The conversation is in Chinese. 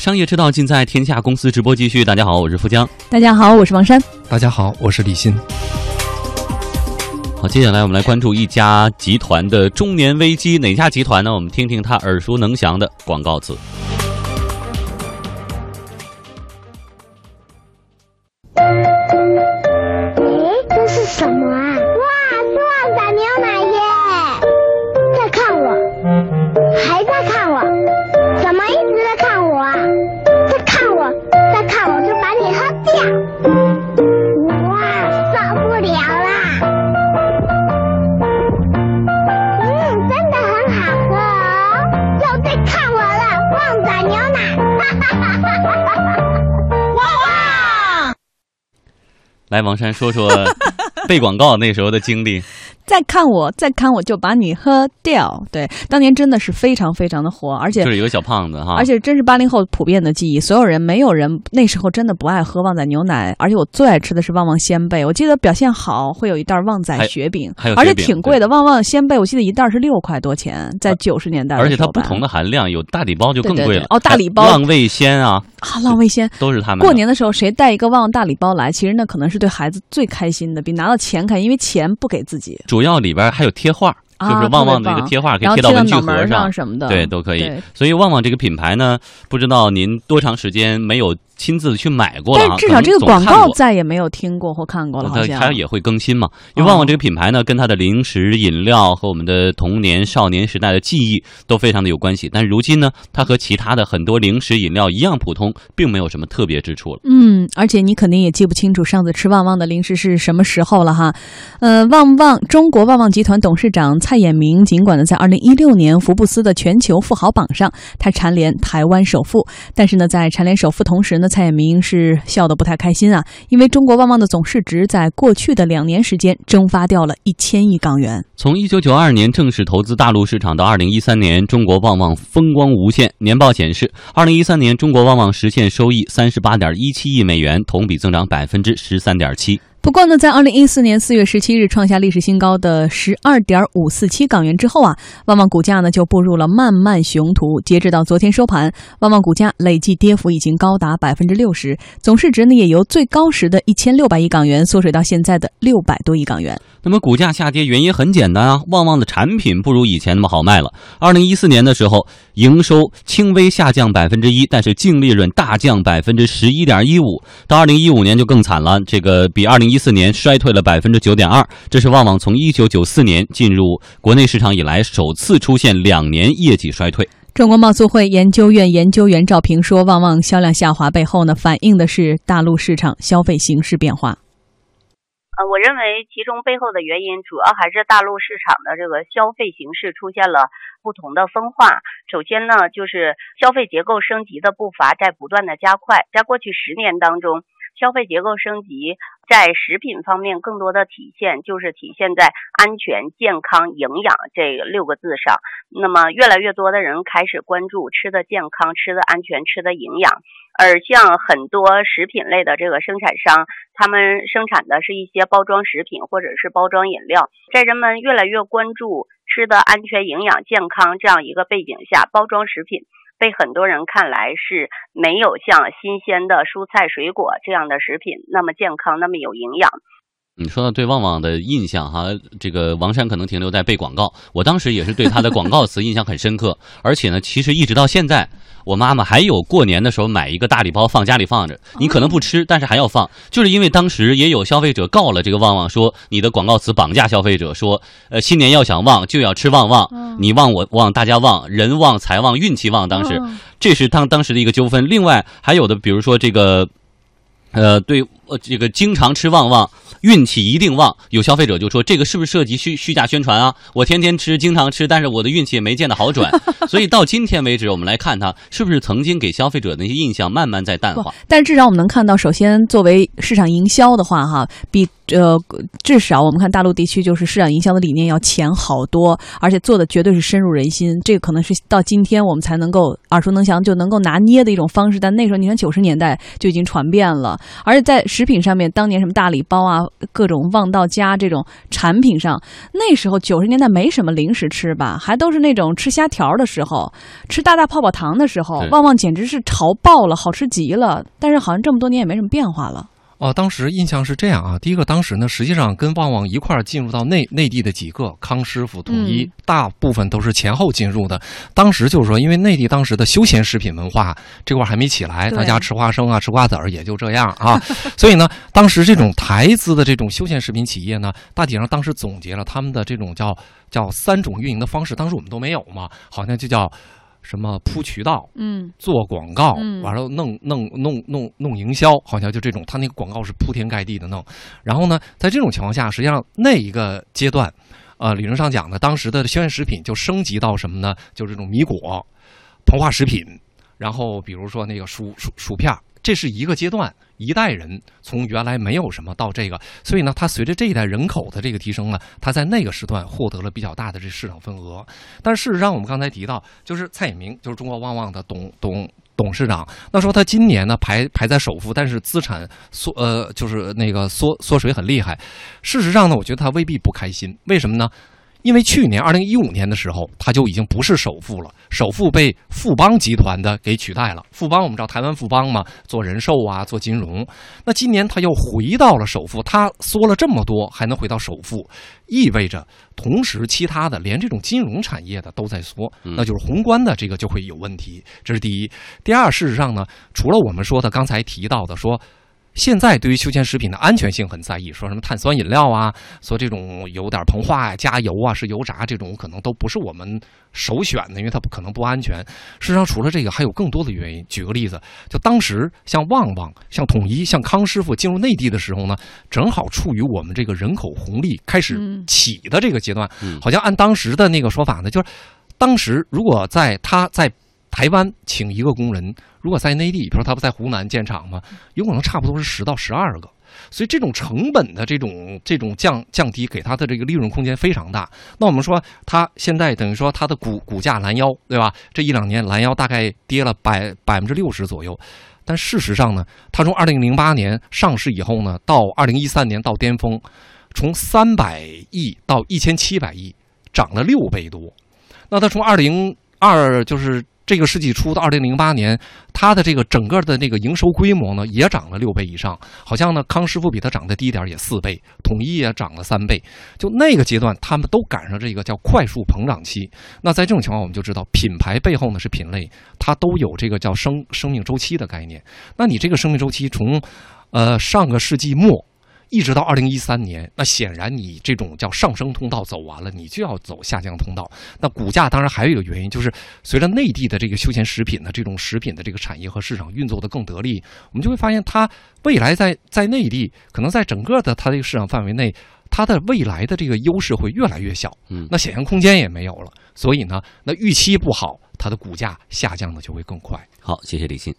商业之道尽在天下公司直播继续。大家好，我是富江。大家好，我是王珊。大家好，我是李欣。好，接下来我们来关注一家集团的中年危机。哪家集团呢？我们听听他耳熟能详的广告词。来，王珊说说 背广告那时候的经历。再看我，再看我就把你喝掉。对，当年真的是非常非常的火，而且就是一个小胖子哈，而且真是八零后普遍的记忆。所有人没有人那时候真的不爱喝旺仔牛奶，而且我最爱吃的是旺旺仙贝。我记得表现好会有一袋旺仔雪饼，而且挺贵的。旺旺仙贝我记得一袋是六块多钱，在九十年代。而且它不同的含量，有大礼包就更贵了。哦，大礼包浪味仙啊啊，浪味仙都是他们。过年的时候谁带一个旺旺大礼包来，其实那可能是对孩子最开心的，比拿到钱开心，因为钱不给自己。主要里边还有。贴画就是旺旺的一个贴画，可以贴到文具盒上什么的，对，都可以。所以旺旺这个品牌呢，不知道您多长时间没有。亲自去买过了，但至少这个广告再也没有听过或看过了。好像它也会更新嘛？因为旺旺这个品牌呢，跟它的零食饮料和我们的童年少年时代的记忆都非常的有关系。但如今呢，它和其他的很多零食饮料一样普通，并没有什么特别之处了。嗯，而且你肯定也记不清楚上次吃旺旺的零食是什么时候了哈。呃，旺旺中国旺旺集团董事长蔡衍明，尽管呢在二零一六年福布斯的全球富豪榜上，他蝉联台湾首富，但是呢，在蝉联首富同时呢。蔡衍明是笑得不太开心啊，因为中国旺旺的总市值在过去的两年时间蒸发掉了一千亿港元。从一九九二年正式投资大陆市场到二零一三年，中国旺旺风光无限。年报显示，二零一三年中国旺旺实现收益三十八点一七亿美元，同比增长百分之十三点七。不过呢，在二零一四年四月十七日创下历史新高的十二点五四七港元之后啊，旺旺股价呢就步入了漫漫熊途。截止到昨天收盘，旺旺股价累计跌幅已经高达百分之六十，总市值呢也由最高时的一千六百亿港元缩水到现在的六百多亿港元。那么股价下跌原因很简单啊，旺旺的产品不如以前那么好卖了。二零一四年的时候，营收轻微下降百分之一，但是净利润大降百分之十一点一五。到二零一五年就更惨了，这个比二零一四年衰退了百分之九点二，这是旺旺从一九九四年进入国内市场以来首次出现两年业绩衰退。中国贸促会研究院研究员赵平说：“旺旺销量下滑背后呢，反映的是大陆市场消费形势变化。我认为其中背后的原因主要还是大陆市场的这个消费形式出现了不同的分化。首先呢，就是消费结构升级的步伐在不断的加快，在过去十年当中。”消费结构升级在食品方面更多的体现，就是体现在安全、健康、营养这六个字上。那么，越来越多的人开始关注吃的健康、吃的安全、吃的营养。而像很多食品类的这个生产商，他们生产的是一些包装食品或者是包装饮料。在人们越来越关注吃的安全、营养、健康这样一个背景下，包装食品。被很多人看来是没有像新鲜的蔬菜水果这样的食品那么健康，那么有营养。你说到对旺旺的印象哈，这个王珊可能停留在背广告，我当时也是对他的广告词印象很深刻，而且呢，其实一直到现在。我妈妈还有过年的时候买一个大礼包放家里放着，你可能不吃，但是还要放，就是因为当时也有消费者告了这个旺旺，说你的广告词绑架消费者，说呃新年要想旺就要吃旺旺，你旺我旺大家旺，人旺财旺运气旺，当时这是当当时的一个纠纷。另外还有的比如说这个，呃对。呃，这个经常吃旺旺，运气一定旺。有消费者就说，这个是不是涉及虚虚假宣传啊？我天天吃，经常吃，但是我的运气也没见得好转。所以到今天为止，我们来看它是不是曾经给消费者的那些印象慢慢在淡化。但至少我们能看到，首先作为市场营销的话，哈，比呃至少我们看大陆地区就是市场营销的理念要强好多，而且做的绝对是深入人心。这个可能是到今天我们才能够耳熟能详，就能够拿捏的一种方式。但那时候你看九十年代就已经传遍了，而且在。食品上面，当年什么大礼包啊，各种旺到家这种产品上，那时候九十年代没什么零食吃吧，还都是那种吃虾条的时候，吃大大泡泡糖的时候，旺旺简直是潮爆了，好吃极了。但是好像这么多年也没什么变化了。哦，当时印象是这样啊。第一个，当时呢，实际上跟旺旺一块儿进入到内内地的几个康师傅、统一，大部分都是前后进入的。当时就是说，因为内地当时的休闲食品文化这块还没起来，大家吃花生啊、吃瓜子儿也就这样啊。所以呢，当时这种台资的这种休闲食品企业呢，大体上当时总结了他们的这种叫叫三种运营的方式。当时我们都没有嘛，好像就叫。什么铺渠道，嗯，做广告，完了弄弄弄弄弄营销，好像就这种，他那个广告是铺天盖地的弄。然后呢，在这种情况下，实际上那一个阶段，呃，理论上讲呢，当时的休闲食品就升级到什么呢？就这种米果、膨化食品，然后比如说那个薯薯薯片。这是一个阶段，一代人从原来没有什么到这个，所以呢，它随着这一代人口的这个提升呢，它在那个时段获得了比较大的这市场份额。但事实上，我们刚才提到，就是蔡衍明，就是中国旺旺的董董董事长，那说他今年呢排排在首富，但是资产缩呃就是那个缩缩水很厉害。事实上呢，我觉得他未必不开心，为什么呢？因为去年二零一五年的时候，他就已经不是首富了，首富被富邦集团的给取代了。富邦我们知道台湾富邦嘛，做人寿啊，做金融。那今年他又回到了首富，他缩了这么多，还能回到首富，意味着同时其他的连这种金融产业的都在缩，那就是宏观的这个就会有问题。这是第一。第二，事实上呢，除了我们说的刚才提到的说。现在对于休闲食品的安全性很在意，说什么碳酸饮料啊，说这种有点膨化呀、加油啊、是油炸这种，可能都不是我们首选的，因为它不可能不安全。事实上，除了这个，还有更多的原因。举个例子，就当时像旺旺、像统一、像康师傅进入内地的时候呢，正好处于我们这个人口红利开始起的这个阶段。好像按当时的那个说法呢，就是当时如果在他在。台湾请一个工人，如果在内地，比如说他不在湖南建厂吗？有可能差不多是十到十二个，所以这种成本的这种这种降降低，给他的这个利润空间非常大。那我们说，他现在等于说他的股股价拦腰，对吧？这一两年拦腰大概跌了百百分之六十左右，但事实上呢，他从二零零八年上市以后呢，到二零一三年到巅峰，从三百亿到一千七百亿，涨了六倍多。那他从二零二就是。这个世纪初到二零零八年，它的这个整个的那个营收规模呢，也涨了六倍以上。好像呢，康师傅比它涨得低点也四倍，统一也涨了三倍。就那个阶段，他们都赶上这个叫快速膨胀期。那在这种情况，我们就知道品牌背后呢是品类，它都有这个叫生生命周期的概念。那你这个生命周期从，呃，上个世纪末。一直到二零一三年，那显然你这种叫上升通道走完了，你就要走下降通道。那股价当然还有一个原因，就是随着内地的这个休闲食品的这种食品的这个产业和市场运作的更得力，我们就会发现它未来在在内地可能在整个的它这个市场范围内，它的未来的这个优势会越来越小。嗯，那想象空间也没有了。所以呢，那预期不好，它的股价下降的就会更快。好，谢谢李欣。